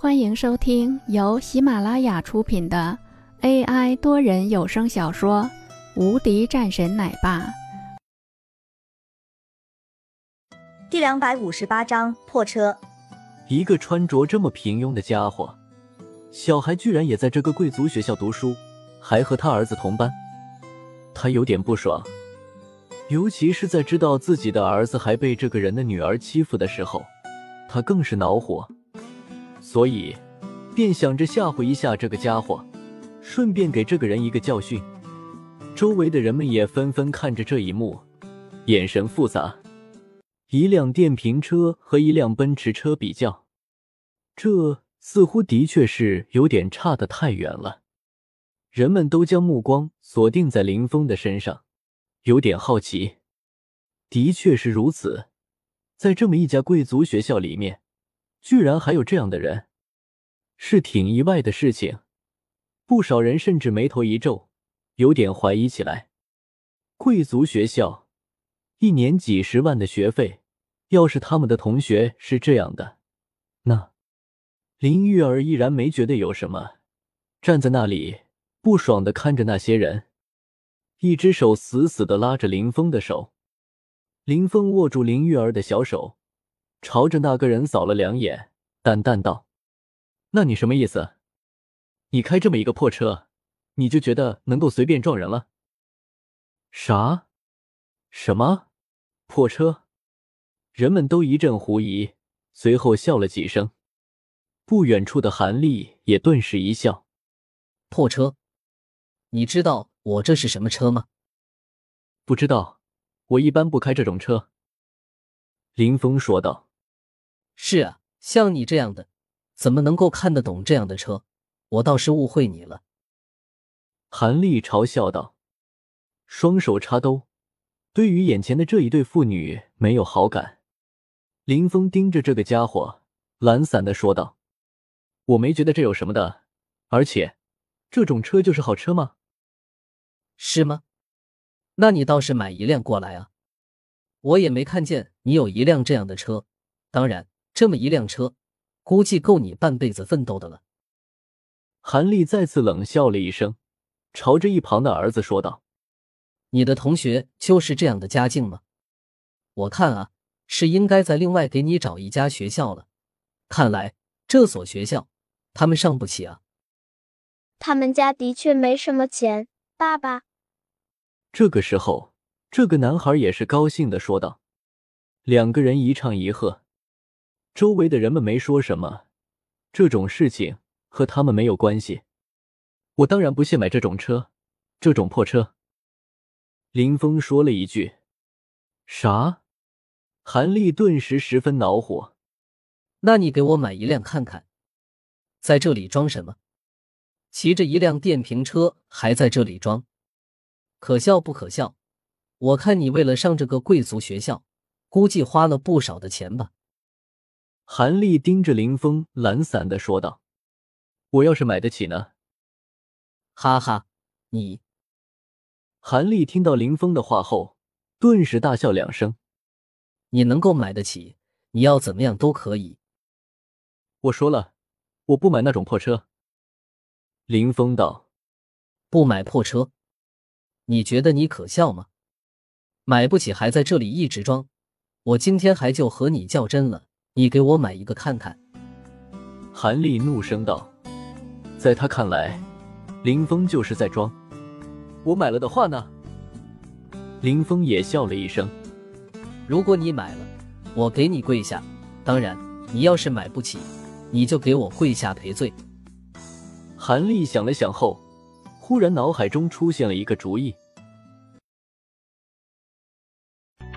欢迎收听由喜马拉雅出品的 AI 多人有声小说《无敌战神奶爸》第两百五十八章破车。一个穿着这么平庸的家伙，小孩居然也在这个贵族学校读书，还和他儿子同班，他有点不爽。尤其是在知道自己的儿子还被这个人的女儿欺负的时候，他更是恼火。所以，便想着吓唬一下这个家伙，顺便给这个人一个教训。周围的人们也纷纷看着这一幕，眼神复杂。一辆电瓶车和一辆奔驰车比较，这似乎的确是有点差得太远了。人们都将目光锁定在林峰的身上，有点好奇。的确是如此，在这么一家贵族学校里面。居然还有这样的人，是挺意外的事情。不少人甚至眉头一皱，有点怀疑起来。贵族学校一年几十万的学费，要是他们的同学是这样的，那林玉儿依然没觉得有什么，站在那里不爽的看着那些人，一只手死死的拉着林峰的手。林峰握住林玉儿的小手。朝着那个人扫了两眼，淡淡道：“那你什么意思？你开这么一个破车，你就觉得能够随便撞人了？啥？什么破车？”人们都一阵狐疑，随后笑了几声。不远处的韩立也顿时一笑：“破车？你知道我这是什么车吗？”“不知道，我一般不开这种车。”林峰说道。是啊，像你这样的，怎么能够看得懂这样的车？我倒是误会你了。”韩立嘲笑道，双手插兜，对于眼前的这一对父女没有好感。林峰盯着这个家伙，懒散的说道：“我没觉得这有什么的，而且，这种车就是好车吗？是吗？那你倒是买一辆过来啊！我也没看见你有一辆这样的车，当然。”这么一辆车，估计够你半辈子奋斗的了。韩立再次冷笑了一声，朝着一旁的儿子说道：“你的同学就是这样的家境吗？我看啊，是应该再另外给你找一家学校了。看来这所学校他们上不起啊。”他们家的确没什么钱，爸爸。这个时候，这个男孩也是高兴的说道：“两个人一唱一和。”周围的人们没说什么，这种事情和他们没有关系。我当然不屑买这种车，这种破车。林峰说了一句：“啥？”韩立顿时十分恼火。那你给我买一辆看看，在这里装什么？骑着一辆电瓶车还在这里装，可笑不可笑？我看你为了上这个贵族学校，估计花了不少的钱吧。韩立盯着林峰，懒散的说道：“我要是买得起呢？”哈哈，你。韩立听到林峰的话后，顿时大笑两声：“你能够买得起，你要怎么样都可以。”我说了，我不买那种破车。林峰道：“不买破车？你觉得你可笑吗？买不起还在这里一直装，我今天还就和你较真了。”你给我买一个看看！”韩立怒声道。在他看来，林峰就是在装。我买了的话呢？林峰也笑了一声。如果你买了，我给你跪下；当然，你要是买不起，你就给我跪下赔罪。韩立想了想后，忽然脑海中出现了一个主意。